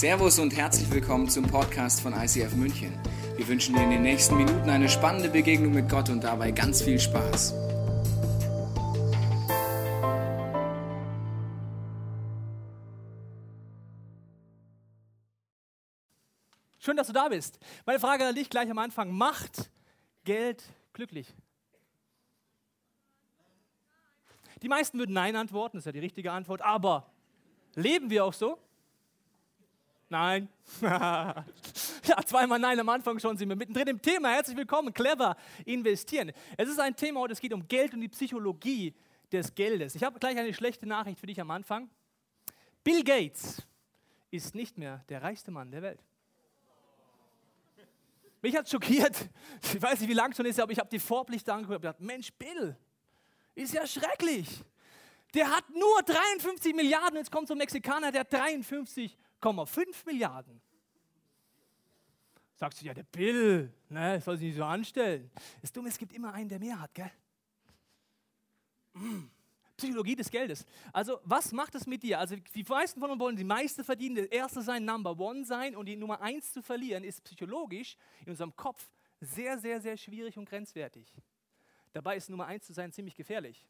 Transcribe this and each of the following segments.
Servus und herzlich willkommen zum Podcast von ICF München. Wir wünschen dir in den nächsten Minuten eine spannende Begegnung mit Gott und dabei ganz viel Spaß. Schön, dass du da bist. Meine Frage an dich gleich am Anfang. Macht Geld glücklich? Die meisten würden Nein antworten, das ist ja die richtige Antwort. Aber leben wir auch so? Nein. ja, zweimal Nein am Anfang schon sind wir mittendrin im Thema. Herzlich willkommen, clever investieren. Es ist ein Thema heute, es geht um Geld und die Psychologie des Geldes. Ich habe gleich eine schlechte Nachricht für dich am Anfang. Bill Gates ist nicht mehr der reichste Mann der Welt. Mich hat schockiert. Ich weiß nicht, wie lang schon ist, aber ich habe die Vorblichte angeguckt und gedacht, Mensch, Bill, ist ja schrecklich. Der hat nur 53 Milliarden, jetzt kommt so ein Mexikaner, der hat 53,5 Milliarden. Sagst du, ja, der Bill, ne, soll sich nicht so anstellen. Das Dumme, es gibt immer einen, der mehr hat, gell? Mm. Psychologie des Geldes. Also, was macht es mit dir? Also, die meisten von uns wollen die meiste verdienen, der Erste sein, Number One sein und die Nummer Eins zu verlieren, ist psychologisch in unserem Kopf sehr, sehr, sehr schwierig und grenzwertig. Dabei ist Nummer Eins zu sein ziemlich gefährlich.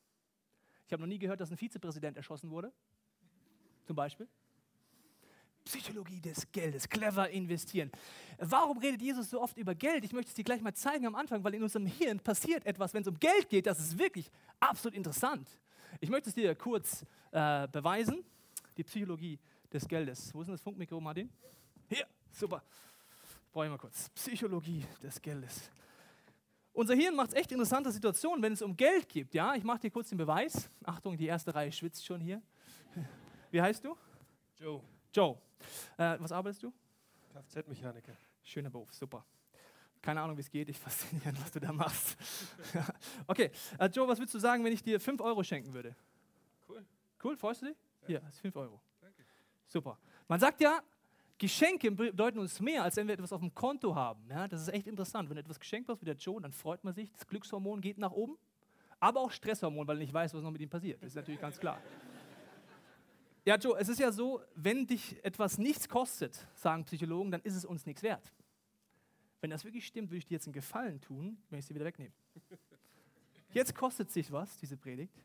Ich habe noch nie gehört, dass ein Vizepräsident erschossen wurde. Zum Beispiel. Psychologie des Geldes, clever investieren. Warum redet Jesus so oft über Geld? Ich möchte es dir gleich mal zeigen am Anfang, weil in unserem Hirn passiert etwas, wenn es um Geld geht, das ist wirklich absolut interessant. Ich möchte es dir kurz äh, beweisen. Die Psychologie des Geldes. Wo ist denn das Funkmikro, Martin? Hier, super. Brauche ich mal kurz. Psychologie des Geldes. Unser Hirn macht es echt interessante Situationen, wenn es um Geld geht. Ja, ich mache dir kurz den Beweis. Achtung, die erste Reihe schwitzt schon hier. Wie heißt du? Joe. Joe. Äh, was arbeitest du? Kfz-Mechaniker. Schöner Beruf, super. Keine Ahnung, wie es geht. Ich fasziniere, was du da machst. okay, äh, Joe, was würdest du sagen, wenn ich dir 5 Euro schenken würde? Cool. Cool, freust du dich? Ja. Hier, das ist 5 Euro. Danke. Super. Man sagt ja, Geschenke bedeuten uns mehr, als wenn wir etwas auf dem Konto haben. Ja, das ist echt interessant. Wenn du etwas geschenkt hast wie der Joe, dann freut man sich, das Glückshormon geht nach oben, aber auch Stresshormon, weil er nicht weiß, was noch mit ihm passiert. Das ist natürlich ganz klar. Ja, Joe, es ist ja so, wenn dich etwas nichts kostet, sagen Psychologen, dann ist es uns nichts wert. Wenn das wirklich stimmt, würde ich dir jetzt einen Gefallen tun, wenn ich sie wieder wegnehme. Jetzt kostet sich was, diese Predigt.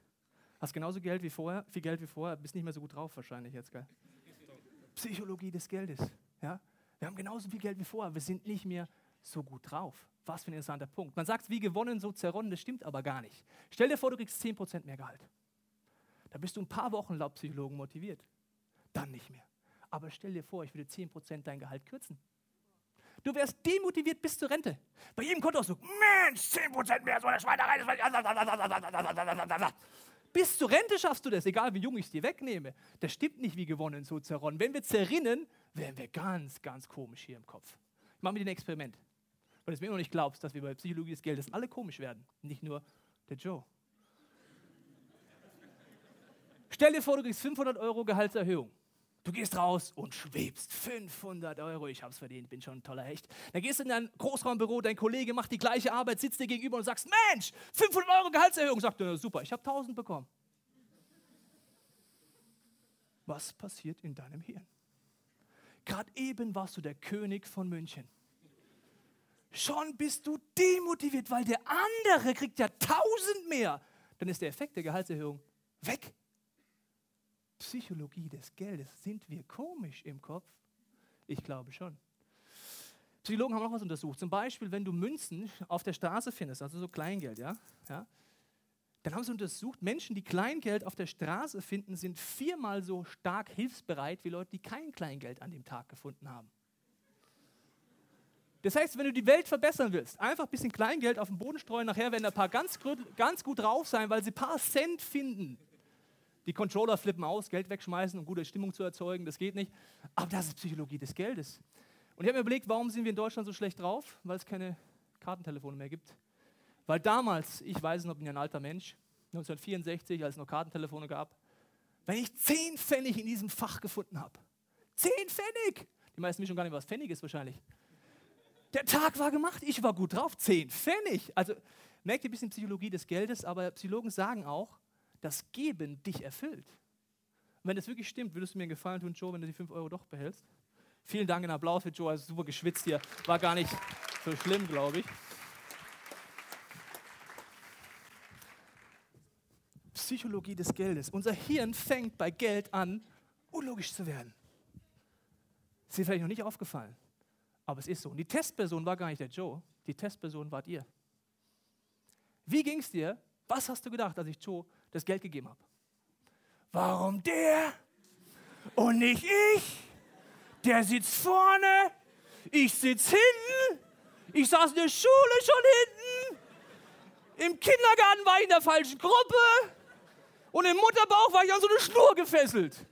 Hast genauso Geld wie vorher, viel Geld wie vorher, bist nicht mehr so gut drauf wahrscheinlich jetzt, gell? Psychologie des Geldes. Ja? Wir haben genauso viel Geld wie vorher, wir sind nicht mehr so gut drauf. Was für ein interessanter Punkt. Man sagt, wie gewonnen, so zerronnen, das stimmt aber gar nicht. Stell dir vor, du kriegst 10% mehr Gehalt. Da bist du ein paar Wochen laut Psychologen motiviert. Dann nicht mehr. Aber stell dir vor, ich würde 10% dein Gehalt kürzen. Du wärst demotiviert bis zur Rente. Bei jedem Kontoauszug, Mensch, 10% mehr, so eine Schweinerei. Bis zur Rente schaffst du das, egal wie jung ich es dir wegnehme. Das stimmt nicht wie gewonnen, so zerronnen. Wenn wir zerrinnen, wären wir ganz, ganz komisch hier im Kopf. Ich mache mit dir ein Experiment. Weil du es mir immer noch nicht glaubst, dass wir bei Psychologie des Geldes alle komisch werden. Nicht nur der Joe. Stell dir vor, du kriegst 500 Euro Gehaltserhöhung. Du gehst raus und schwebst. 500 Euro, ich hab's verdient, bin schon ein toller Hecht. Dann gehst du in dein Großraumbüro, dein Kollege macht die gleiche Arbeit, sitzt dir gegenüber und sagst, Mensch, 500 Euro Gehaltserhöhung. Sagt er, super, ich habe 1000 bekommen. Was passiert in deinem Hirn? Gerade eben warst du der König von München. Schon bist du demotiviert, weil der andere kriegt ja 1000 mehr. Dann ist der Effekt der Gehaltserhöhung weg. Psychologie des Geldes. Sind wir komisch im Kopf? Ich glaube schon. Psychologen haben noch was untersucht. Zum Beispiel, wenn du Münzen auf der Straße findest, also so Kleingeld, ja, ja dann haben sie untersucht, Menschen, die Kleingeld auf der Straße finden, sind viermal so stark hilfsbereit wie Leute, die kein Kleingeld an dem Tag gefunden haben. Das heißt, wenn du die Welt verbessern willst, einfach ein bisschen Kleingeld auf den Boden streuen, nachher werden ein paar ganz, ganz gut drauf sein, weil sie ein paar Cent finden. Die Controller flippen aus, Geld wegschmeißen, um gute Stimmung zu erzeugen, das geht nicht. Aber das ist Psychologie des Geldes. Und ich habe mir überlegt, warum sind wir in Deutschland so schlecht drauf? Weil es keine Kartentelefone mehr gibt. Weil damals, ich weiß noch, bin ja ein alter Mensch, 1964, als es noch Kartentelefone gab, wenn ich 10 Pfennig in diesem Fach gefunden habe, 10 Pfennig, die meisten wissen schon gar nicht, was Pfennig ist wahrscheinlich. Der Tag war gemacht, ich war gut drauf, 10 Pfennig. Also merkt ihr ein bisschen Psychologie des Geldes, aber Psychologen sagen auch, das Geben dich erfüllt. Und wenn das wirklich stimmt, würdest du mir einen Gefallen tun, Joe, wenn du die 5 Euro doch behältst? Vielen Dank, einen Applaus für Joe, super geschwitzt hier. War gar nicht so schlimm, glaube ich. Psychologie des Geldes. Unser Hirn fängt bei Geld an, unlogisch zu werden. Ist dir vielleicht noch nicht aufgefallen, aber es ist so. Und die Testperson war gar nicht der Joe, die Testperson wart ihr. Wie ging es dir? Was hast du gedacht, als ich Joe das Geld gegeben habe? Warum der und nicht ich? Der sitzt vorne, ich sitze hinten, ich saß in der Schule schon hinten, im Kindergarten war ich in der falschen Gruppe und im Mutterbauch war ich an so eine Schnur gefesselt.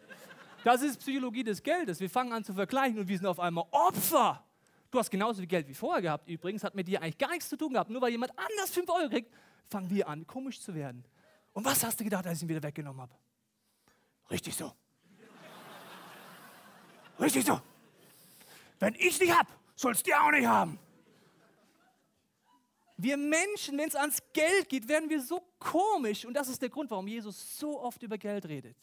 Das ist Psychologie des Geldes. Wir fangen an zu vergleichen und wir sind auf einmal Opfer. Du hast genauso viel Geld wie vorher gehabt. Übrigens hat mit dir eigentlich gar nichts zu tun gehabt. Nur weil jemand anders 5 Euro kriegt, fangen wir an, komisch zu werden. Und was hast du gedacht, als ich ihn wieder weggenommen habe? Richtig so. Richtig so. Wenn ich nicht habe, sollst du auch nicht haben. Wir Menschen, wenn es ans Geld geht, werden wir so komisch. Und das ist der Grund, warum Jesus so oft über Geld redet.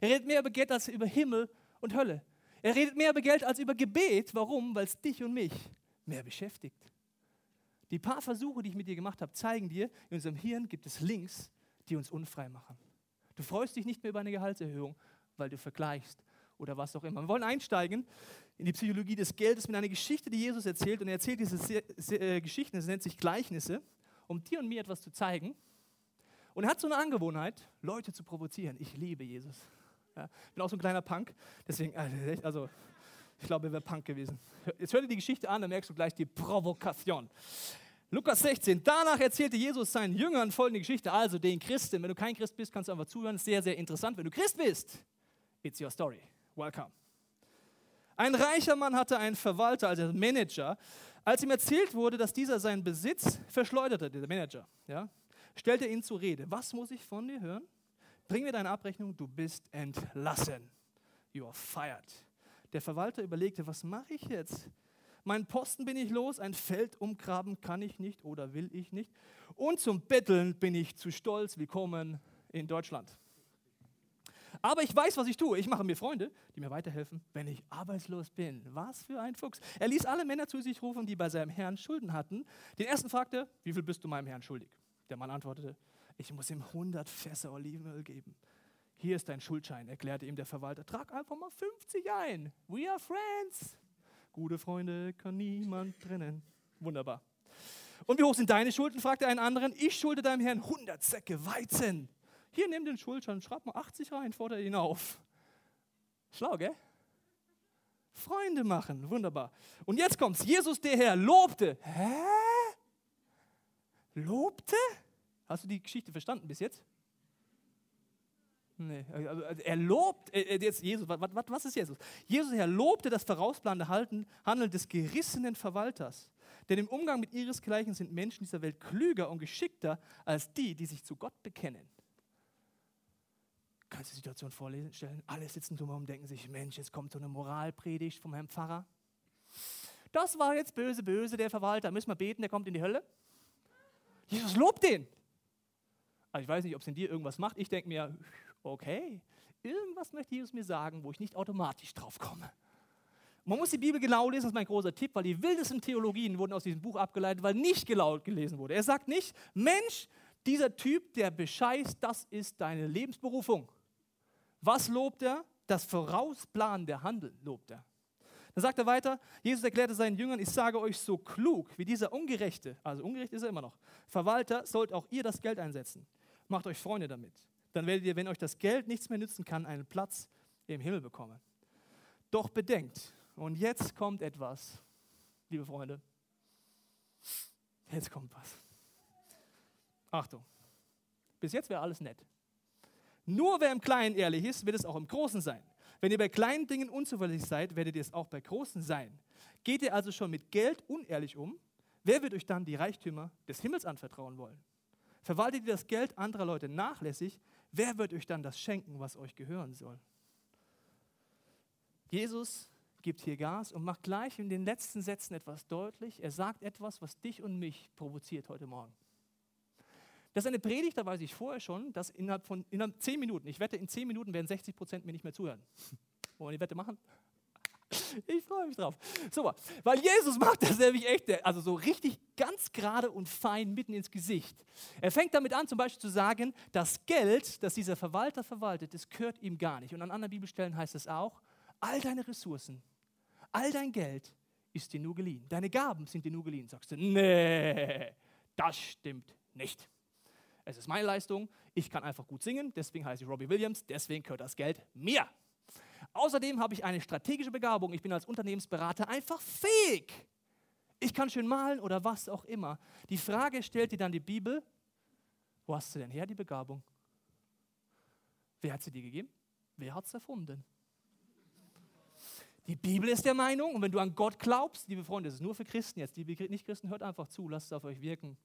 Er redet mehr über Geld als über Himmel und Hölle. Er redet mehr über Geld als über Gebet. Warum? Weil es dich und mich mehr beschäftigt. Die paar Versuche, die ich mit dir gemacht habe, zeigen dir, in unserem Hirn gibt es Links, die uns unfrei machen. Du freust dich nicht mehr über eine Gehaltserhöhung, weil du vergleichst oder was auch immer. Wir wollen einsteigen in die Psychologie des Geldes mit einer Geschichte, die Jesus erzählt. Und er erzählt diese äh, Geschichten, es nennt sich Gleichnisse, um dir und mir etwas zu zeigen. Und er hat so eine Angewohnheit, Leute zu provozieren. Ich liebe Jesus. Ja, ich bin auch so ein kleiner Punk, deswegen, äh, also ich glaube, er wäre Punk gewesen. Jetzt hör dir die Geschichte an, dann merkst du gleich die Provokation. Lukas 16. Danach erzählte Jesus seinen Jüngern folgende Geschichte. Also den Christen. Wenn du kein Christ bist, kannst du einfach zuhören. Sehr, sehr interessant. Wenn du Christ bist, it's your story. Welcome. Ein reicher Mann hatte einen Verwalter, also Manager. Als ihm erzählt wurde, dass dieser seinen Besitz verschleuderte, der Manager, ja, stellte ihn zur Rede. Was muss ich von dir hören? Bring mir deine Abrechnung, du bist entlassen. You are fired. Der Verwalter überlegte, was mache ich jetzt? Mein Posten bin ich los, ein Feld umgraben kann ich nicht oder will ich nicht. Und zum Betteln bin ich zu stolz. Willkommen in Deutschland. Aber ich weiß, was ich tue. Ich mache mir Freunde, die mir weiterhelfen, wenn ich arbeitslos bin. Was für ein Fuchs. Er ließ alle Männer zu sich rufen, die bei seinem Herrn Schulden hatten. Den ersten fragte, wie viel bist du meinem Herrn schuldig? Der Mann antwortete, ich muss ihm 100 Fässer Olivenöl geben. Hier ist dein Schuldschein, erklärte ihm der Verwalter. Trag einfach mal 50 ein. We are friends. Gute Freunde kann niemand trennen. Wunderbar. Und wie hoch sind deine Schulden? fragte einen anderen. Ich schulde deinem Herrn 100 Säcke Weizen. Hier, nimm den Schuldschein, schreib mal 80 rein, fordere ihn auf. Schlau, gell? Freunde machen, wunderbar. Und jetzt kommt's. Jesus, der Herr, lobte. Hä? Lobte? Hast du die Geschichte verstanden bis jetzt? Nee, also, also er lobt, äh, äh, jetzt Jesus, was, was ist Jesus? Jesus, er lobte das vorausplanende Handeln des gerissenen Verwalters. Denn im Umgang mit ihresgleichen sind Menschen dieser Welt klüger und geschickter als die, die sich zu Gott bekennen. Kannst du die Situation vorstellen? Alle sitzen drumherum und denken sich, Mensch, jetzt kommt so eine Moralpredigt vom Herrn Pfarrer. Das war jetzt böse, böse, der Verwalter. Müssen wir beten, der kommt in die Hölle? Jesus lobt den. Also ich weiß nicht, ob es in dir irgendwas macht. Ich denke mir, okay, irgendwas möchte Jesus mir sagen, wo ich nicht automatisch drauf komme. Man muss die Bibel genau lesen, das ist mein großer Tipp, weil die wildesten Theologien wurden aus diesem Buch abgeleitet, weil nicht genau gelesen wurde. Er sagt nicht, Mensch, dieser Typ, der bescheißt, das ist deine Lebensberufung. Was lobt er? Das Vorausplan der Handel lobt er. Dann sagt er weiter, Jesus erklärte seinen Jüngern, ich sage euch so klug, wie dieser Ungerechte, also ungerecht ist er immer noch, Verwalter, sollt auch ihr das Geld einsetzen. Macht euch Freunde damit. Dann werdet ihr, wenn euch das Geld nichts mehr nützen kann, einen Platz im Himmel bekommen. Doch bedenkt, und jetzt kommt etwas, liebe Freunde. Jetzt kommt was. Achtung. Bis jetzt wäre alles nett. Nur wer im Kleinen ehrlich ist, wird es auch im Großen sein. Wenn ihr bei kleinen Dingen unzuverlässig seid, werdet ihr es auch bei großen sein. Geht ihr also schon mit Geld unehrlich um? Wer wird euch dann die Reichtümer des Himmels anvertrauen wollen? Verwaltet ihr das Geld anderer Leute nachlässig? Wer wird euch dann das schenken, was euch gehören soll? Jesus gibt hier Gas und macht gleich in den letzten Sätzen etwas deutlich. Er sagt etwas, was dich und mich provoziert heute Morgen. Das ist eine Predigt, da weiß ich vorher schon, dass innerhalb von innerhalb zehn Minuten, ich wette, in zehn Minuten werden 60 Prozent mir nicht mehr zuhören. Wollen wir die Wette machen? Ich freue mich drauf. So, weil Jesus macht das nämlich echt, also so richtig ganz gerade und fein mitten ins Gesicht. Er fängt damit an, zum Beispiel zu sagen, das Geld, das dieser Verwalter verwaltet, das gehört ihm gar nicht. Und an anderen Bibelstellen heißt es auch, all deine Ressourcen, all dein Geld ist dir nur geliehen. Deine Gaben sind dir nur geliehen. Sagst du, nee, das stimmt nicht. Es ist meine Leistung, ich kann einfach gut singen, deswegen heiße ich Robbie Williams, deswegen gehört das Geld mir. Außerdem habe ich eine strategische Begabung. Ich bin als Unternehmensberater einfach fähig. Ich kann schön malen oder was auch immer. Die Frage stellt dir dann die Bibel, wo hast du denn her die Begabung? Wer hat sie dir gegeben? Wer hat es erfunden? Die Bibel ist der Meinung, und wenn du an Gott glaubst, liebe Freunde, das ist nur für Christen jetzt, liebe Nicht-Christen, hört einfach zu, lasst es auf euch wirken.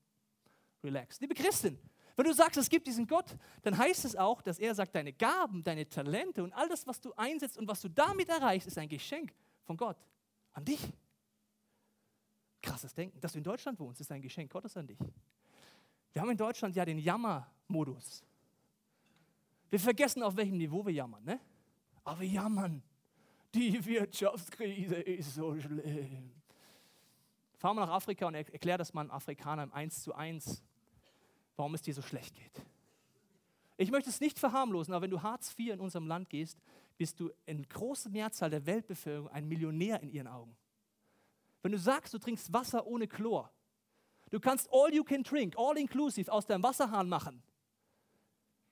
Relax. Liebe Christen, wenn du sagst, es gibt diesen Gott, dann heißt es auch, dass er sagt, deine Gaben, deine Talente und all das, was du einsetzt und was du damit erreichst, ist ein Geschenk von Gott an dich. Krasses Denken. Dass du in Deutschland wohnst, ist ein Geschenk Gottes an dich. Wir haben in Deutschland ja den Jammermodus. Wir vergessen, auf welchem Niveau wir jammern, ne? Aber wir jammern. Die Wirtschaftskrise ist so schlimm. Fahr mal nach Afrika und erklär das mal einem Afrikaner im 1 zu 1 warum es dir so schlecht geht. Ich möchte es nicht verharmlosen, aber wenn du Hartz IV in unserem Land gehst, bist du in großer Mehrzahl der Weltbevölkerung ein Millionär in ihren Augen. Wenn du sagst, du trinkst Wasser ohne Chlor, du kannst all you can drink, all inclusive aus deinem Wasserhahn machen,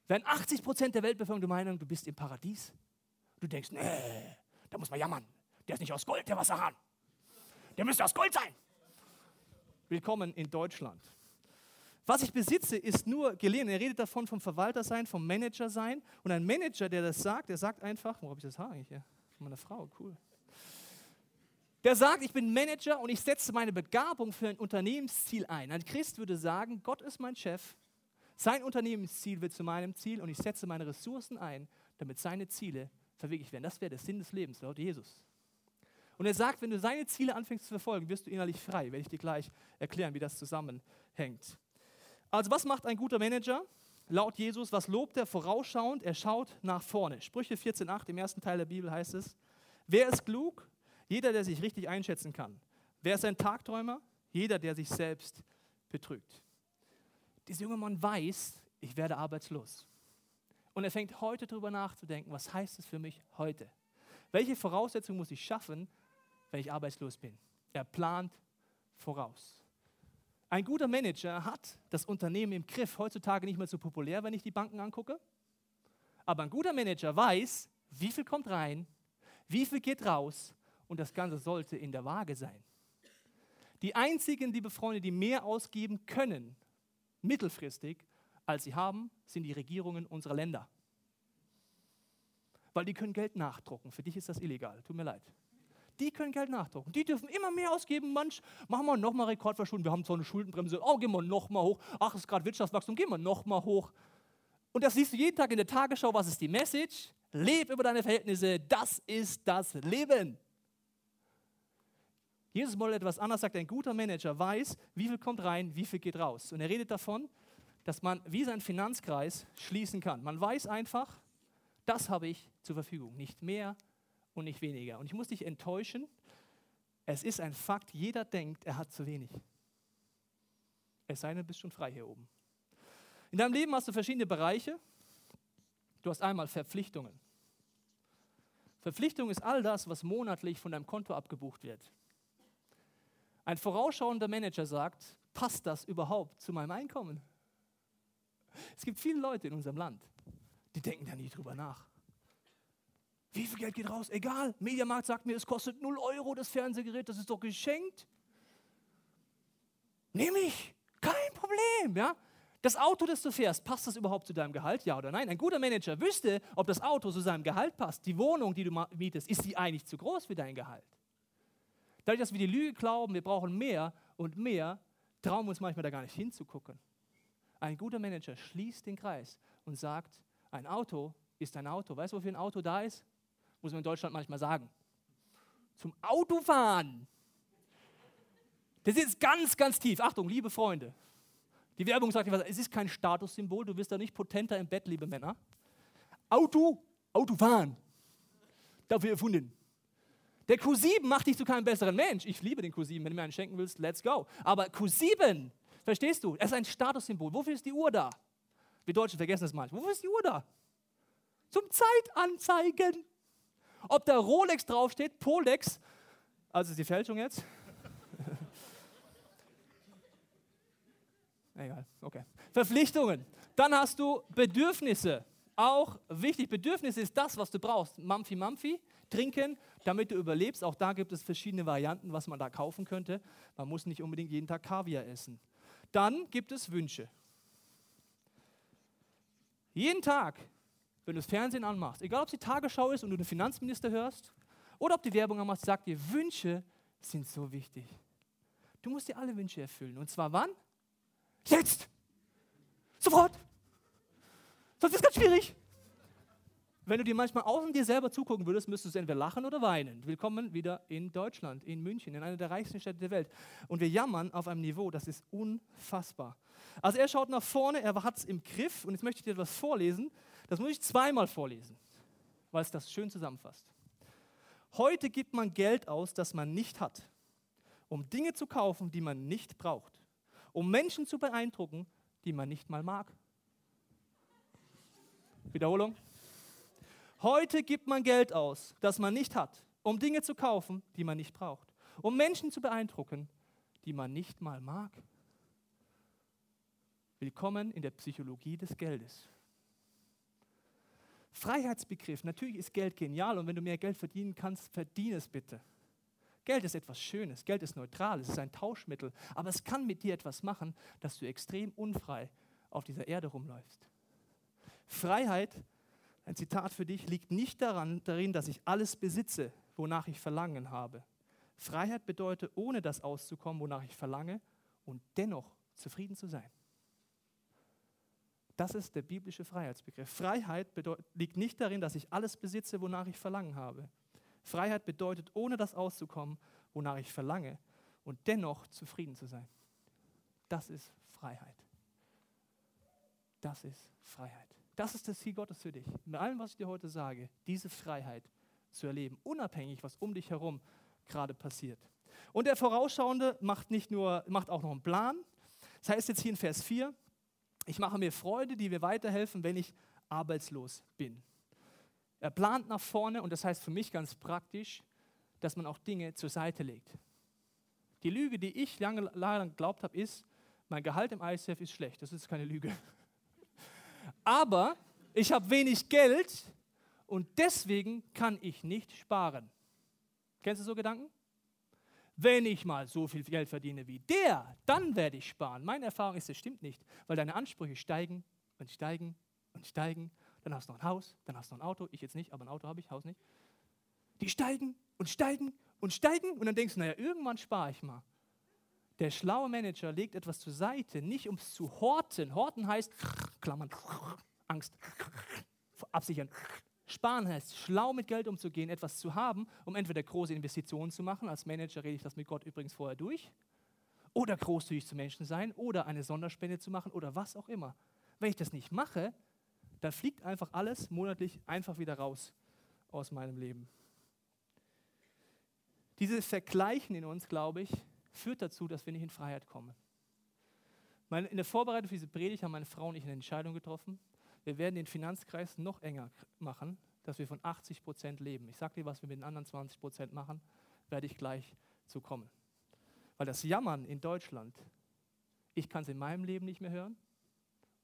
werden 80 Prozent der Weltbevölkerung der Meinung, du bist im Paradies. Du denkst, nee, da muss man jammern. Der ist nicht aus Gold, der Wasserhahn. Der müsste aus Gold sein. Willkommen in Deutschland. Was ich besitze, ist nur geliehen. Er redet davon vom Verwalter sein, vom Manager sein. Und ein Manager, der das sagt, der sagt einfach, wo habe ich das Haar eigentlich hier? Von meiner Frau, cool. Der sagt, ich bin Manager und ich setze meine Begabung für ein Unternehmensziel ein. Ein Christ würde sagen, Gott ist mein Chef, sein Unternehmensziel wird zu meinem Ziel und ich setze meine Ressourcen ein, damit seine Ziele verwirklicht werden. Das wäre der Sinn des Lebens, laut Jesus. Und er sagt, wenn du seine Ziele anfängst zu verfolgen, wirst du innerlich frei. Werde ich dir gleich erklären, wie das zusammenhängt. Also was macht ein guter Manager? Laut Jesus, was lobt er vorausschauend? Er schaut nach vorne. Sprüche 14.8 im ersten Teil der Bibel heißt es, wer ist klug? Jeder, der sich richtig einschätzen kann. Wer ist ein Tagträumer? Jeder, der sich selbst betrügt. Dieser junge Mann weiß, ich werde arbeitslos. Und er fängt heute darüber nachzudenken, was heißt es für mich heute? Welche Voraussetzungen muss ich schaffen, wenn ich arbeitslos bin? Er plant voraus. Ein guter Manager hat das Unternehmen im Griff. Heutzutage nicht mehr so populär, wenn ich die Banken angucke. Aber ein guter Manager weiß, wie viel kommt rein, wie viel geht raus und das Ganze sollte in der Waage sein. Die einzigen, liebe Freunde, die mehr ausgeben können, mittelfristig, als sie haben, sind die Regierungen unserer Länder. Weil die können Geld nachdrucken. Für dich ist das illegal. Tut mir leid die können Geld nachdrucken. Die dürfen immer mehr ausgeben. Manch, machen wir nochmal Rekordverschulden. Wir haben zwar eine Schuldenbremse. Oh, gehen wir nochmal hoch. Ach, es ist gerade Wirtschaftswachstum. Gehen wir nochmal hoch. Und das siehst du jeden Tag in der Tagesschau. Was ist die Message? Leb über deine Verhältnisse. Das ist das Leben. Jesus wollte etwas anders sagt, ein guter Manager weiß, wie viel kommt rein, wie viel geht raus. Und er redet davon, dass man wie sein Finanzkreis schließen kann. Man weiß einfach, das habe ich zur Verfügung, nicht mehr, und nicht weniger. Und ich muss dich enttäuschen, es ist ein Fakt, jeder denkt, er hat zu wenig. Es sei denn, du bist schon frei hier oben. In deinem Leben hast du verschiedene Bereiche. Du hast einmal Verpflichtungen. Verpflichtung ist all das, was monatlich von deinem Konto abgebucht wird. Ein vorausschauender Manager sagt, passt das überhaupt zu meinem Einkommen? Es gibt viele Leute in unserem Land, die denken da nie drüber nach. Wie viel Geld geht raus? Egal. Mediamarkt sagt mir, es kostet 0 Euro das Fernsehgerät, das ist doch geschenkt. Nehme ich. Kein Problem. Ja? Das Auto, das du fährst, passt das überhaupt zu deinem Gehalt? Ja oder nein? Ein guter Manager wüsste, ob das Auto zu seinem Gehalt passt. Die Wohnung, die du mietest, ist die eigentlich zu groß für dein Gehalt? Dadurch, dass wir die Lüge glauben, wir brauchen mehr und mehr, trauen wir uns manchmal da gar nicht hinzugucken. Ein guter Manager schließt den Kreis und sagt, ein Auto ist ein Auto. Weißt du, wofür ein Auto da ist? Muss man in Deutschland manchmal sagen. Zum Autofahren. Das ist ganz, ganz tief. Achtung, liebe Freunde. Die Werbung sagt, es ist kein Statussymbol, du wirst da nicht potenter im Bett, liebe Männer. Auto, Autofahren. Dafür erfunden. Der Q7 macht dich zu keinem besseren Mensch. Ich liebe den Q7. Wenn du mir einen schenken willst, let's go. Aber Q7, verstehst du? Es ist ein Statussymbol. Wofür ist die Uhr da? Wir Deutschen vergessen das manchmal. Wofür ist die Uhr da? Zum Zeitanzeigen. Ob da Rolex draufsteht, Polex, also ist die Fälschung jetzt. Egal, okay. Verpflichtungen. Dann hast du Bedürfnisse. Auch wichtig, Bedürfnisse ist das, was du brauchst. Mampfi, Mampfi, trinken, damit du überlebst. Auch da gibt es verschiedene Varianten, was man da kaufen könnte. Man muss nicht unbedingt jeden Tag Kaviar essen. Dann gibt es Wünsche. Jeden Tag, wenn du das Fernsehen anmachst, egal ob es die Tagesschau ist und du den Finanzminister hörst oder ob die Werbung anmachst, sagt dir, Wünsche sind so wichtig. Du musst dir alle Wünsche erfüllen. Und zwar wann? Jetzt! Sofort! Sonst ist es ganz schwierig. Wenn du dir manchmal außen dir selber zugucken würdest, müsstest du entweder lachen oder weinen. Willkommen wieder in Deutschland, in München, in einer der reichsten Städte der Welt. Und wir jammern auf einem Niveau, das ist unfassbar. Also er schaut nach vorne, er hat es im Griff und jetzt möchte ich dir etwas vorlesen. Das muss ich zweimal vorlesen, weil es das schön zusammenfasst. Heute gibt man Geld aus, das man nicht hat, um Dinge zu kaufen, die man nicht braucht um Menschen zu beeindrucken, die man nicht mal mag. Wiederholung. Heute gibt man Geld aus, das man nicht hat, um Dinge zu kaufen, die man nicht braucht, um Menschen zu beeindrucken, die man nicht mal mag. Willkommen in der Psychologie des Geldes. Freiheitsbegriff, natürlich ist Geld genial und wenn du mehr Geld verdienen kannst, verdiene es bitte. Geld ist etwas Schönes, Geld ist neutral, es ist ein Tauschmittel, aber es kann mit dir etwas machen, dass du extrem unfrei auf dieser Erde rumläufst. Freiheit, ein Zitat für dich, liegt nicht daran, darin, dass ich alles besitze, wonach ich Verlangen habe. Freiheit bedeutet, ohne das auszukommen, wonach ich verlange, und dennoch zufrieden zu sein. Das ist der biblische Freiheitsbegriff. Freiheit liegt nicht darin, dass ich alles besitze, wonach ich Verlangen habe. Freiheit bedeutet, ohne das auszukommen, wonach ich verlange, und dennoch zufrieden zu sein. Das ist Freiheit. Das ist Freiheit. Das ist das Ziel Gottes für dich. Mit allem, was ich dir heute sage, diese Freiheit zu erleben, unabhängig, was um dich herum gerade passiert. Und der Vorausschauende macht, nicht nur, macht auch noch einen Plan. Das heißt jetzt hier in Vers 4, ich mache mir Freude, die mir weiterhelfen, wenn ich arbeitslos bin. Er plant nach vorne und das heißt für mich ganz praktisch, dass man auch Dinge zur Seite legt. Die Lüge, die ich lange, lange geglaubt habe, ist, mein Gehalt im ICF ist schlecht. Das ist keine Lüge. Aber ich habe wenig Geld und deswegen kann ich nicht sparen. Kennst du so Gedanken? Wenn ich mal so viel Geld verdiene wie der, dann werde ich sparen. Meine Erfahrung ist, das stimmt nicht, weil deine Ansprüche steigen und steigen und steigen dann hast du noch ein Haus, dann hast du noch ein Auto, ich jetzt nicht, aber ein Auto habe ich, Haus nicht. Die steigen und steigen und steigen und dann denkst du, naja, irgendwann spare ich mal. Der schlaue Manager legt etwas zur Seite, nicht um es zu horten. Horten heißt, Klammern, Angst, absichern. Sparen heißt, schlau mit Geld umzugehen, etwas zu haben, um entweder große Investitionen zu machen. Als Manager rede ich das mit Gott übrigens vorher durch. Oder großzügig zu Menschen sein, oder eine Sonderspende zu machen, oder was auch immer. Wenn ich das nicht mache, dann fliegt einfach alles monatlich einfach wieder raus aus meinem Leben. Dieses Vergleichen in uns, glaube ich, führt dazu, dass wir nicht in Freiheit kommen. in der Vorbereitung für diese Predigt haben meine Frau und ich eine Entscheidung getroffen. Wir werden den Finanzkreis noch enger machen, dass wir von 80 Prozent leben. Ich sage dir, was wir mit den anderen 20 Prozent machen, werde ich gleich zu kommen. Weil das Jammern in Deutschland, ich kann es in meinem Leben nicht mehr hören,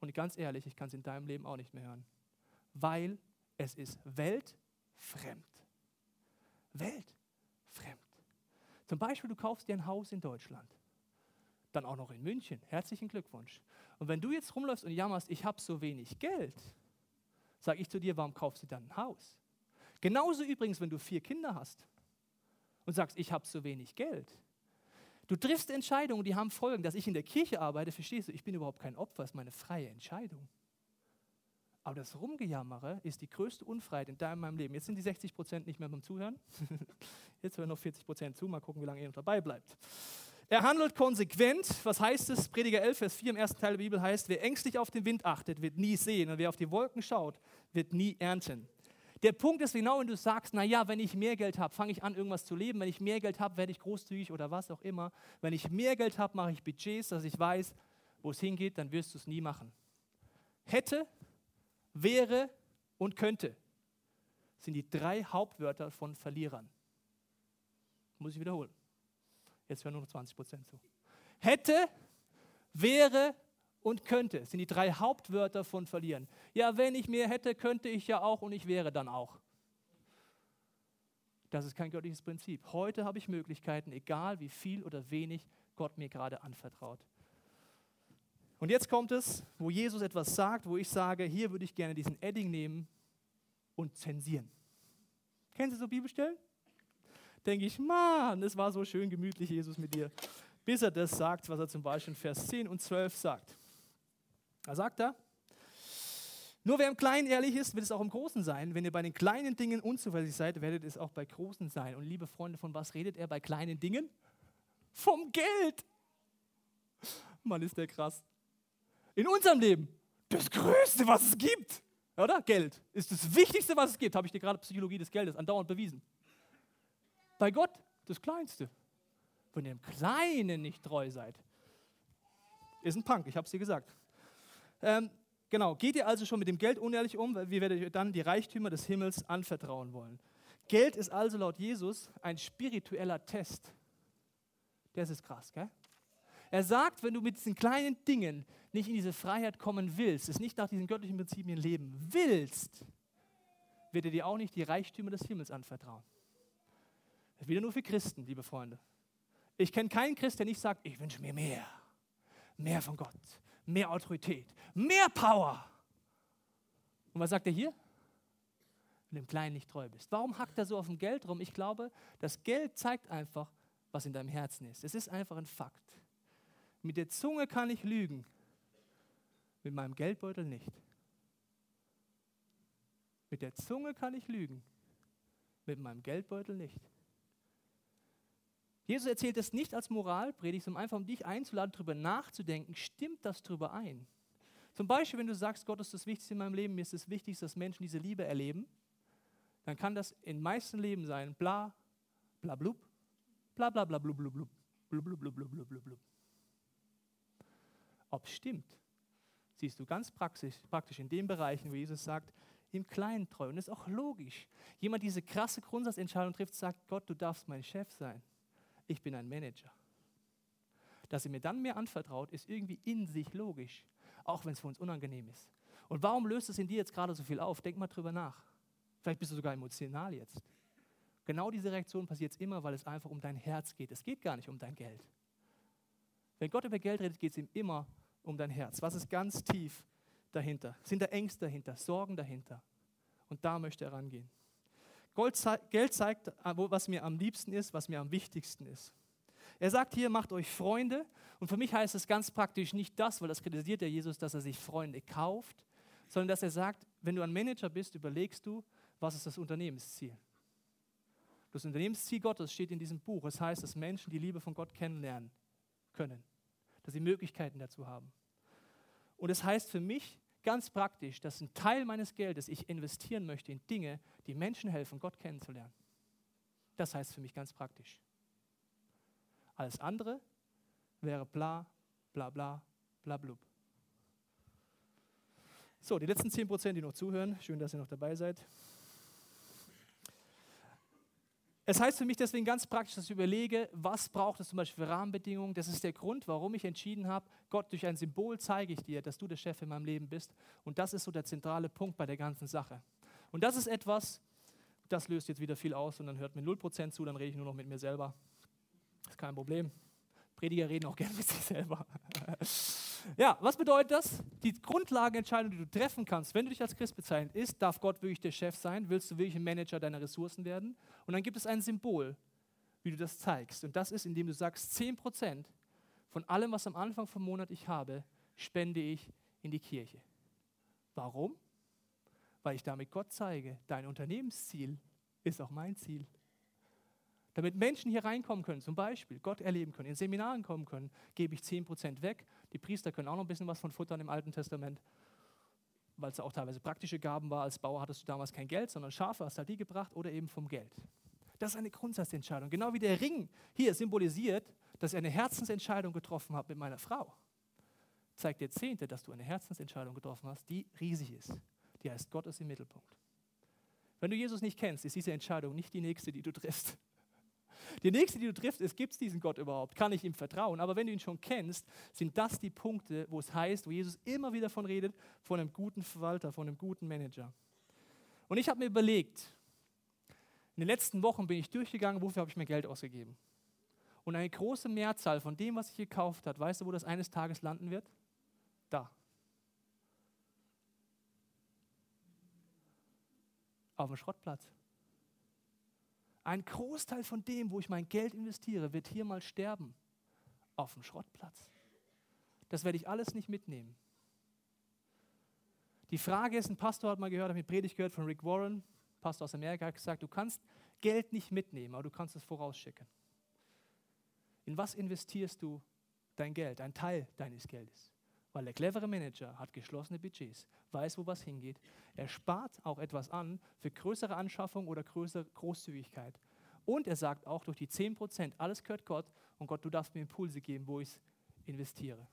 und ganz ehrlich, ich kann es in deinem Leben auch nicht mehr hören. Weil es ist weltfremd. Weltfremd. Zum Beispiel, du kaufst dir ein Haus in Deutschland. Dann auch noch in München. Herzlichen Glückwunsch. Und wenn du jetzt rumläufst und jammerst, ich habe so wenig Geld, sage ich zu dir, warum kaufst du dann ein Haus? Genauso übrigens, wenn du vier Kinder hast und sagst, ich habe so wenig Geld, Du triffst Entscheidungen, die haben Folgen. Dass ich in der Kirche arbeite, verstehst du, ich bin überhaupt kein Opfer, es ist meine freie Entscheidung. Aber das Rumgejammere ist die größte Unfreiheit in deinem meinem Leben. Jetzt sind die 60 Prozent nicht mehr beim Zuhören. Jetzt hören noch 40 Prozent zu. Mal gucken, wie lange ihr noch dabei bleibt. Er handelt konsequent. Was heißt es? Prediger 11, Vers 4 im ersten Teil der Bibel heißt, wer ängstlich auf den Wind achtet, wird nie sehen. Und wer auf die Wolken schaut, wird nie ernten. Der Punkt ist genau, wenn du sagst, naja, wenn ich mehr Geld habe, fange ich an, irgendwas zu leben. Wenn ich mehr Geld habe, werde ich großzügig oder was auch immer. Wenn ich mehr Geld habe, mache ich Budgets, dass ich weiß, wo es hingeht, dann wirst du es nie machen. Hätte, wäre und könnte sind die drei Hauptwörter von Verlierern. Muss ich wiederholen. Jetzt hören nur noch 20 Prozent zu. Hätte, wäre und könnte sind die drei Hauptwörter von verlieren. Ja, wenn ich mehr hätte, könnte ich ja auch und ich wäre dann auch. Das ist kein göttliches Prinzip. Heute habe ich Möglichkeiten, egal wie viel oder wenig Gott mir gerade anvertraut. Und jetzt kommt es, wo Jesus etwas sagt, wo ich sage, hier würde ich gerne diesen Edding nehmen und zensieren. Kennen Sie so Bibelstellen? Denke ich, Mann, es war so schön gemütlich, Jesus, mit dir. Bis er das sagt, was er zum Beispiel in Vers 10 und 12 sagt. Da sagt er, nur wer im Kleinen ehrlich ist, wird es auch im Großen sein. Wenn ihr bei den kleinen Dingen unzuverlässig seid, werdet es auch bei großen sein. Und liebe Freunde, von was redet er bei kleinen Dingen? Vom Geld. Mann, ist der krass. In unserem Leben das Größte, was es gibt. Oder? Geld ist das Wichtigste, was es gibt. Habe ich dir gerade Psychologie des Geldes andauernd bewiesen. Bei Gott das Kleinste. Wenn ihr im Kleinen nicht treu seid. Ist ein Punk, ich habe es dir gesagt. Ähm, genau, geht ihr also schon mit dem Geld unehrlich um, wie werdet ihr dann die Reichtümer des Himmels anvertrauen wollen? Geld ist also laut Jesus ein spiritueller Test. Das ist krass, gell? Er sagt, wenn du mit diesen kleinen Dingen nicht in diese Freiheit kommen willst, es nicht nach diesen göttlichen Prinzipien leben willst, wird er dir auch nicht die Reichtümer des Himmels anvertrauen. Wieder nur für Christen, liebe Freunde. Ich kenne keinen Christ, der nicht sagt, ich wünsche mir mehr. Mehr von Gott, mehr Autorität, mehr Power. Und was sagt er hier? Wenn du im Kleinen nicht treu bist. Warum hackt er so auf dem Geld rum? Ich glaube, das Geld zeigt einfach, was in deinem Herzen ist. Es ist einfach ein Fakt. Mit der Zunge kann ich lügen, mit meinem Geldbeutel nicht. Mit der Zunge kann ich lügen, mit meinem Geldbeutel nicht. Jesus erzählt es nicht als Moralpredigt, sondern einfach um dich einzuladen, darüber nachzudenken, stimmt das darüber ein? Zum Beispiel, wenn du sagst, Gott ist das Wichtigste in meinem Leben, mir ist es wichtig, dass Menschen diese Liebe erleben, dann kann das in meisten Leben sein, bla, bla, blub, bla, bla, bla, blub, blub, blub, blub, blub, blub, blub, blub. Ob es stimmt, siehst du ganz praktisch, praktisch in den Bereichen, wo Jesus sagt, im Kleinen treu. Und das ist auch logisch. Jemand diese krasse Grundsatzentscheidung trifft, sagt, Gott, du darfst mein Chef sein ich bin ein Manager. Dass er mir dann mehr anvertraut, ist irgendwie in sich logisch, auch wenn es für uns unangenehm ist. Und warum löst es in dir jetzt gerade so viel auf? Denk mal drüber nach. Vielleicht bist du sogar emotional jetzt. Genau diese Reaktion passiert immer, weil es einfach um dein Herz geht. Es geht gar nicht um dein Geld. Wenn Gott über Geld redet, geht es ihm immer um dein Herz. Was ist ganz tief dahinter? Sind da Ängste dahinter, Sorgen dahinter? Und da möchte er rangehen. Geld zeigt, äh, was mir am liebsten ist, was mir am wichtigsten ist. Er sagt hier, macht euch Freunde. Und für mich heißt es ganz praktisch nicht das, weil das kritisiert der Jesus, dass er sich Freunde kauft, sondern dass er sagt, wenn du ein Manager bist, überlegst du, was ist das Unternehmensziel. Das Unternehmensziel Gottes steht in diesem Buch. Es heißt, dass Menschen die Liebe von Gott kennenlernen können, dass sie Möglichkeiten dazu haben. Und es heißt für mich, ganz praktisch, dass ein Teil meines Geldes ich investieren möchte in Dinge, die Menschen helfen, Gott kennenzulernen. Das heißt für mich ganz praktisch. Alles andere wäre bla, bla, bla, bla, blub. So, die letzten 10 Prozent, die noch zuhören, schön, dass ihr noch dabei seid. Es heißt für mich deswegen ganz praktisch, dass ich überlege, was braucht es zum Beispiel für Rahmenbedingungen. Das ist der Grund, warum ich entschieden habe, Gott, durch ein Symbol zeige ich dir, dass du der Chef in meinem Leben bist. Und das ist so der zentrale Punkt bei der ganzen Sache. Und das ist etwas, das löst jetzt wieder viel aus und dann hört mir 0% zu, dann rede ich nur noch mit mir selber. Das ist kein Problem. Prediger reden auch gerne mit sich selber. ja, was bedeutet das? Die Grundlagenentscheidung, die du treffen kannst, wenn du dich als Christ bezeichnest, ist, darf Gott wirklich der Chef sein? Willst du wirklich ein Manager deiner Ressourcen werden? Und dann gibt es ein Symbol, wie du das zeigst. Und das ist, indem du sagst, 10% von allem, was am Anfang vom Monat ich habe, spende ich in die Kirche. Warum? Weil ich damit Gott zeige, dein Unternehmensziel ist auch mein Ziel. Damit Menschen hier reinkommen können, zum Beispiel Gott erleben können, in Seminaren kommen können, gebe ich 10% weg. Die Priester können auch noch ein bisschen was von futtern im Alten Testament. weil es auch teilweise praktische Gaben war. Als Bauer hattest du damals kein Geld, sondern Schafe hast halt die gebracht oder eben vom Geld. Das ist eine Grundsatzentscheidung. Genau wie der Ring hier symbolisiert, dass ich eine Herzensentscheidung getroffen habe mit meiner Frau. Zeigt der Zehnte, dass du eine Herzensentscheidung getroffen hast, die riesig ist. Die heißt, Gott ist im Mittelpunkt. Wenn du Jesus nicht kennst, ist diese Entscheidung nicht die nächste, die du triffst. Die nächste, die du triffst, ist, gibt es diesen Gott überhaupt? Kann ich ihm vertrauen? Aber wenn du ihn schon kennst, sind das die Punkte, wo es heißt, wo Jesus immer wieder davon redet, von einem guten Verwalter, von einem guten Manager. Und ich habe mir überlegt, in den letzten Wochen bin ich durchgegangen, wofür habe ich mir Geld ausgegeben? Und eine große Mehrzahl von dem, was ich gekauft habe, weißt du, wo das eines Tages landen wird? Da. Auf dem Schrottplatz. Ein Großteil von dem, wo ich mein Geld investiere, wird hier mal sterben. Auf dem Schrottplatz. Das werde ich alles nicht mitnehmen. Die Frage ist, ein Pastor hat mal gehört, hat mir Predigt gehört von Rick Warren, Pastor aus Amerika, hat gesagt, du kannst Geld nicht mitnehmen, aber du kannst es vorausschicken. In was investierst du dein Geld, ein Teil deines Geldes? Weil der clevere Manager hat geschlossene Budgets, weiß, wo was hingeht. Er spart auch etwas an für größere Anschaffung oder größere Großzügigkeit. Und er sagt auch durch die 10%, alles gehört Gott und Gott, du darfst mir Impulse geben, wo ich es investiere.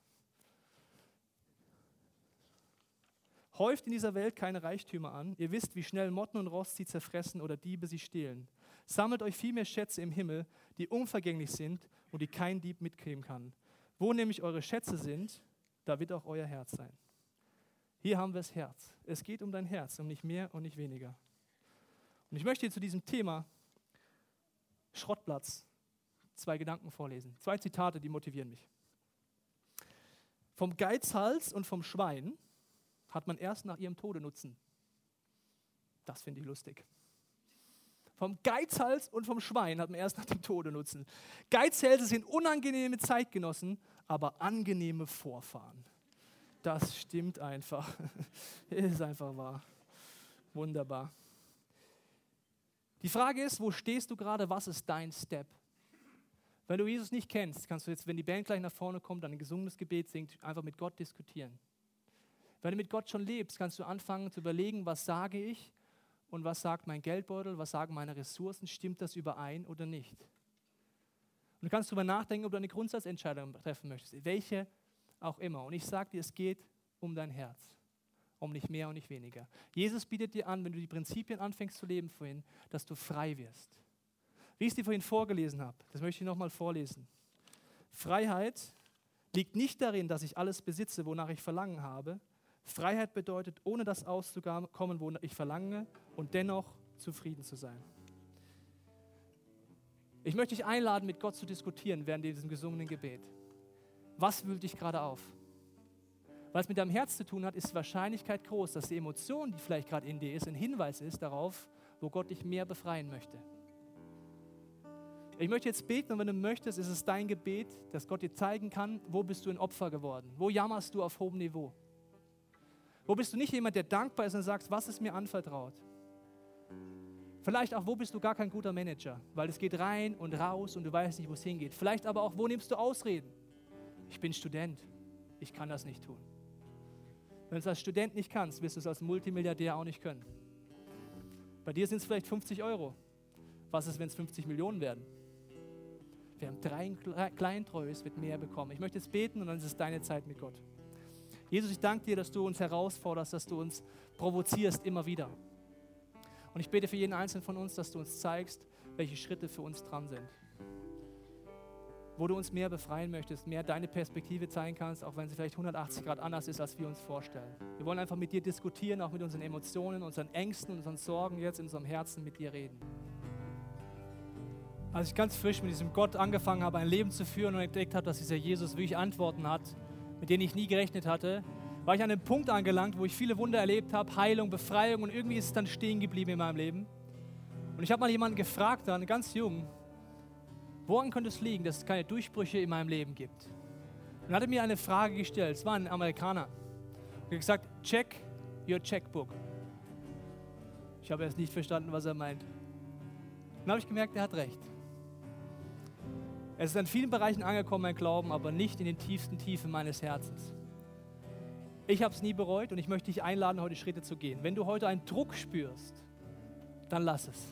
Häuft in dieser Welt keine Reichtümer an. Ihr wisst, wie schnell Motten und Rost sie zerfressen oder Diebe sie stehlen. Sammelt euch vielmehr Schätze im Himmel, die unvergänglich sind und die kein Dieb mitnehmen kann. Wo nämlich eure Schätze sind, da wird auch euer Herz sein. Hier haben wir das Herz. Es geht um dein Herz, um nicht mehr und nicht weniger. Und ich möchte zu diesem Thema Schrottplatz zwei Gedanken vorlesen. Zwei Zitate, die motivieren mich. Vom Geizhals und vom Schwein hat man erst nach ihrem Tode Nutzen. Das finde ich lustig. Vom Geizhals und vom Schwein hat man erst nach dem Tode Nutzen. Geizhälse sind unangenehme Zeitgenossen, aber angenehme Vorfahren. Das stimmt einfach. ist einfach wahr. Wunderbar. Die Frage ist, wo stehst du gerade? Was ist dein Step? Wenn du Jesus nicht kennst, kannst du jetzt, wenn die Band gleich nach vorne kommt, dann ein gesungenes Gebet singt, einfach mit Gott diskutieren. Wenn du mit Gott schon lebst, kannst du anfangen zu überlegen, was sage ich und was sagt mein Geldbeutel, was sagen meine Ressourcen, stimmt das überein oder nicht? Und du kannst darüber nachdenken, ob du eine Grundsatzentscheidung treffen möchtest, welche auch immer. Und ich sage dir, es geht um dein Herz, um nicht mehr und nicht weniger. Jesus bietet dir an, wenn du die Prinzipien anfängst zu leben vorhin, dass du frei wirst. Wie ich es dir vorhin vorgelesen habe, das möchte ich nochmal vorlesen. Freiheit liegt nicht darin, dass ich alles besitze, wonach ich Verlangen habe. Freiheit bedeutet, ohne das auszukommen, wonach ich verlange und dennoch zufrieden zu sein. Ich möchte dich einladen, mit Gott zu diskutieren während diesem gesungenen Gebet. Was wühlt dich gerade auf? Weil es mit deinem Herz zu tun hat, ist die Wahrscheinlichkeit groß, dass die Emotion, die vielleicht gerade in dir ist, ein Hinweis ist darauf, wo Gott dich mehr befreien möchte. Ich möchte jetzt beten und wenn du möchtest, ist es dein Gebet, dass Gott dir zeigen kann, wo bist du ein Opfer geworden? Wo jammerst du auf hohem Niveau? Wo bist du nicht jemand, der dankbar ist und sagst, was ist mir anvertraut? Vielleicht auch, wo bist du gar kein guter Manager, weil es geht rein und raus und du weißt nicht, wo es hingeht. Vielleicht aber auch, wo nimmst du Ausreden? Ich bin Student, ich kann das nicht tun. Wenn du es als Student nicht kannst, wirst du es als Multimilliardär auch nicht können. Bei dir sind es vielleicht 50 Euro. Was ist, wenn es 50 Millionen werden? Wer am drei klein treu ist, wird mehr bekommen. Ich möchte jetzt beten und dann ist es deine Zeit mit Gott. Jesus, ich danke dir, dass du uns herausforderst, dass du uns provozierst immer wieder. Und ich bete für jeden Einzelnen von uns, dass du uns zeigst, welche Schritte für uns dran sind. Wo du uns mehr befreien möchtest, mehr deine Perspektive zeigen kannst, auch wenn sie vielleicht 180 Grad anders ist, als wir uns vorstellen. Wir wollen einfach mit dir diskutieren, auch mit unseren Emotionen, unseren Ängsten, unseren Sorgen jetzt in unserem Herzen mit dir reden. Als ich ganz frisch mit diesem Gott angefangen habe, ein Leben zu führen und entdeckt habe, dass dieser Jesus wirklich Antworten hat, mit denen ich nie gerechnet hatte, war ich an einem Punkt angelangt, wo ich viele Wunder erlebt habe, Heilung, Befreiung und irgendwie ist es dann stehen geblieben in meinem Leben. Und ich habe mal jemanden gefragt, dann ganz jung, woran könnte es liegen, dass es keine Durchbrüche in meinem Leben gibt? Und er hatte mir eine Frage gestellt, es war ein Amerikaner. Er hat gesagt, check your checkbook. Ich habe erst nicht verstanden, was er meint. Dann habe ich gemerkt, er hat recht. Es ist in vielen Bereichen angekommen, mein Glauben, aber nicht in den tiefsten Tiefen meines Herzens. Ich habe es nie bereut und ich möchte dich einladen, heute Schritte zu gehen. Wenn du heute einen Druck spürst, dann lass es.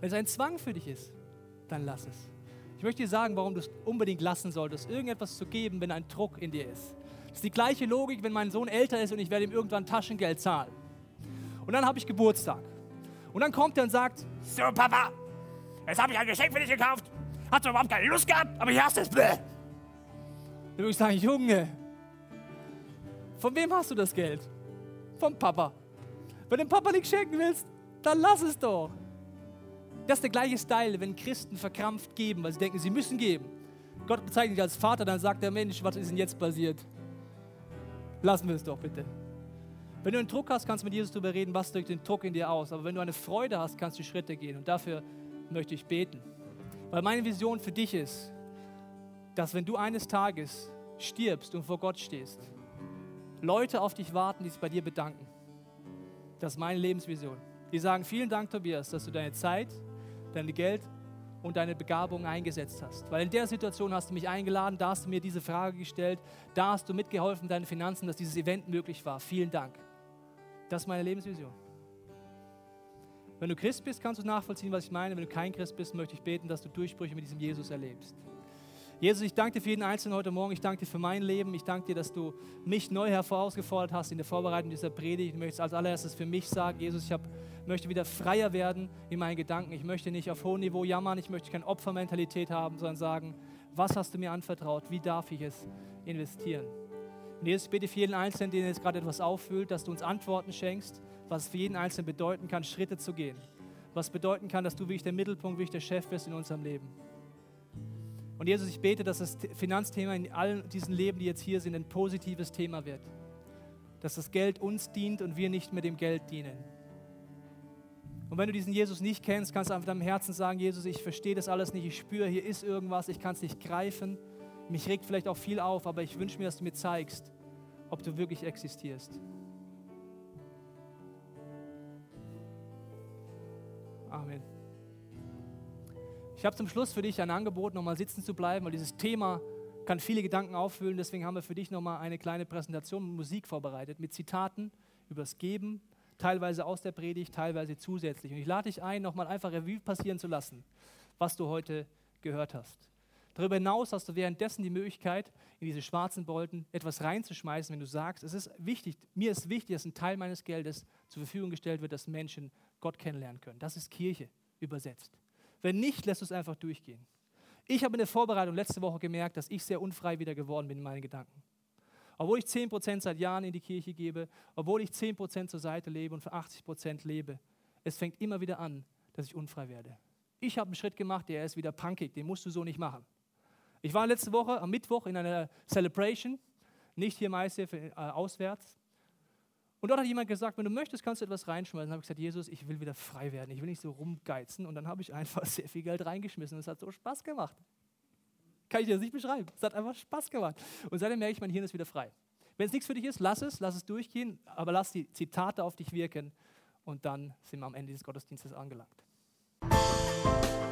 Wenn es ein Zwang für dich ist, dann lass es. Ich möchte dir sagen, warum du es unbedingt lassen solltest, irgendetwas zu geben, wenn ein Druck in dir ist. Das ist die gleiche Logik, wenn mein Sohn älter ist und ich werde ihm irgendwann Taschengeld zahlen. Und dann habe ich Geburtstag. Und dann kommt er und sagt, So, Papa, jetzt habe ich ein Geschenk für dich gekauft. Hast du überhaupt keine Lust gehabt, aber hast du es. Bäh. Dann würde ich sagen, Junge, von wem hast du das Geld? Vom Papa. Wenn du dem Papa nichts schenken willst, dann lass es doch. Das ist der gleiche Style, wenn Christen verkrampft geben, weil sie denken, sie müssen geben. Gott bezeichnet dich als Vater, dann sagt der Mensch, was ist denn jetzt passiert? Lassen wir es doch bitte. Wenn du einen Druck hast, kannst du mit Jesus darüber reden, was drückt den Druck in dir aus. Aber wenn du eine Freude hast, kannst du Schritte gehen. Und dafür möchte ich beten. Weil meine Vision für dich ist, dass wenn du eines Tages stirbst und vor Gott stehst, Leute auf dich warten, die sich bei dir bedanken. Das ist meine Lebensvision. Die sagen, vielen Dank, Tobias, dass du deine Zeit, dein Geld und deine Begabung eingesetzt hast. Weil in der Situation hast du mich eingeladen, da hast du mir diese Frage gestellt, da hast du mitgeholfen, deine Finanzen, dass dieses Event möglich war. Vielen Dank. Das ist meine Lebensvision. Wenn du Christ bist, kannst du nachvollziehen, was ich meine. Wenn du kein Christ bist, möchte ich beten, dass du Durchbrüche mit diesem Jesus erlebst. Jesus, ich danke dir für jeden Einzelnen heute Morgen. Ich danke dir für mein Leben. Ich danke dir, dass du mich neu herausgefordert hast in der Vorbereitung dieser Predigt. Ich möchte als allererstes für mich sagen, Jesus, ich hab, möchte wieder freier werden in meinen Gedanken. Ich möchte nicht auf hohem Niveau jammern. Ich möchte keine Opfermentalität haben, sondern sagen, was hast du mir anvertraut? Wie darf ich es investieren? Und Jesus, ich bete für jeden Einzelnen, den jetzt gerade etwas auffühlt, dass du uns Antworten schenkst, was für jeden Einzelnen bedeuten kann, Schritte zu gehen. Was bedeuten kann, dass du wirklich der Mittelpunkt, wirklich der Chef bist in unserem Leben. Und Jesus, ich bete, dass das Finanzthema in allen diesen Leben, die jetzt hier sind, ein positives Thema wird. Dass das Geld uns dient und wir nicht mehr dem Geld dienen. Und wenn du diesen Jesus nicht kennst, kannst du einfach deinem Herzen sagen, Jesus, ich verstehe das alles nicht, ich spüre, hier ist irgendwas, ich kann es nicht greifen. Mich regt vielleicht auch viel auf, aber ich wünsche mir, dass du mir zeigst, ob du wirklich existierst. Amen. Ich habe zum Schluss für dich ein Angebot, nochmal sitzen zu bleiben, weil dieses Thema kann viele Gedanken auffüllen. Deswegen haben wir für dich nochmal eine kleine Präsentation mit Musik vorbereitet, mit Zitaten übers Geben, teilweise aus der Predigt, teilweise zusätzlich. Und ich lade dich ein, nochmal einfach Revue passieren zu lassen, was du heute gehört hast. Darüber hinaus hast du währenddessen die Möglichkeit, in diese schwarzen Bolten etwas reinzuschmeißen, wenn du sagst, es ist wichtig, mir ist wichtig, dass ein Teil meines Geldes zur Verfügung gestellt wird, dass Menschen Gott kennenlernen können. Das ist Kirche übersetzt. Wenn nicht, lässt es einfach durchgehen. Ich habe in der Vorbereitung letzte Woche gemerkt, dass ich sehr unfrei wieder geworden bin in meinen Gedanken. Obwohl ich 10% seit Jahren in die Kirche gebe, obwohl ich 10% zur Seite lebe und für 80% lebe, es fängt immer wieder an, dass ich unfrei werde. Ich habe einen Schritt gemacht, der ist wieder punkig, den musst du so nicht machen. Ich war letzte Woche am Mittwoch in einer Celebration, nicht hier im ICF, äh, auswärts. Und dort hat jemand gesagt, wenn du möchtest, kannst du etwas reinschmeißen. Dann habe ich gesagt, Jesus, ich will wieder frei werden. Ich will nicht so rumgeizen. Und dann habe ich einfach sehr viel Geld reingeschmissen. Und es hat so Spaß gemacht. Kann ich dir das nicht beschreiben. Es hat einfach Spaß gemacht. Und seitdem merke ich, mein Hirn ist wieder frei. Wenn es nichts für dich ist, lass es, lass es durchgehen, aber lass die Zitate auf dich wirken. Und dann sind wir am Ende des Gottesdienstes angelangt.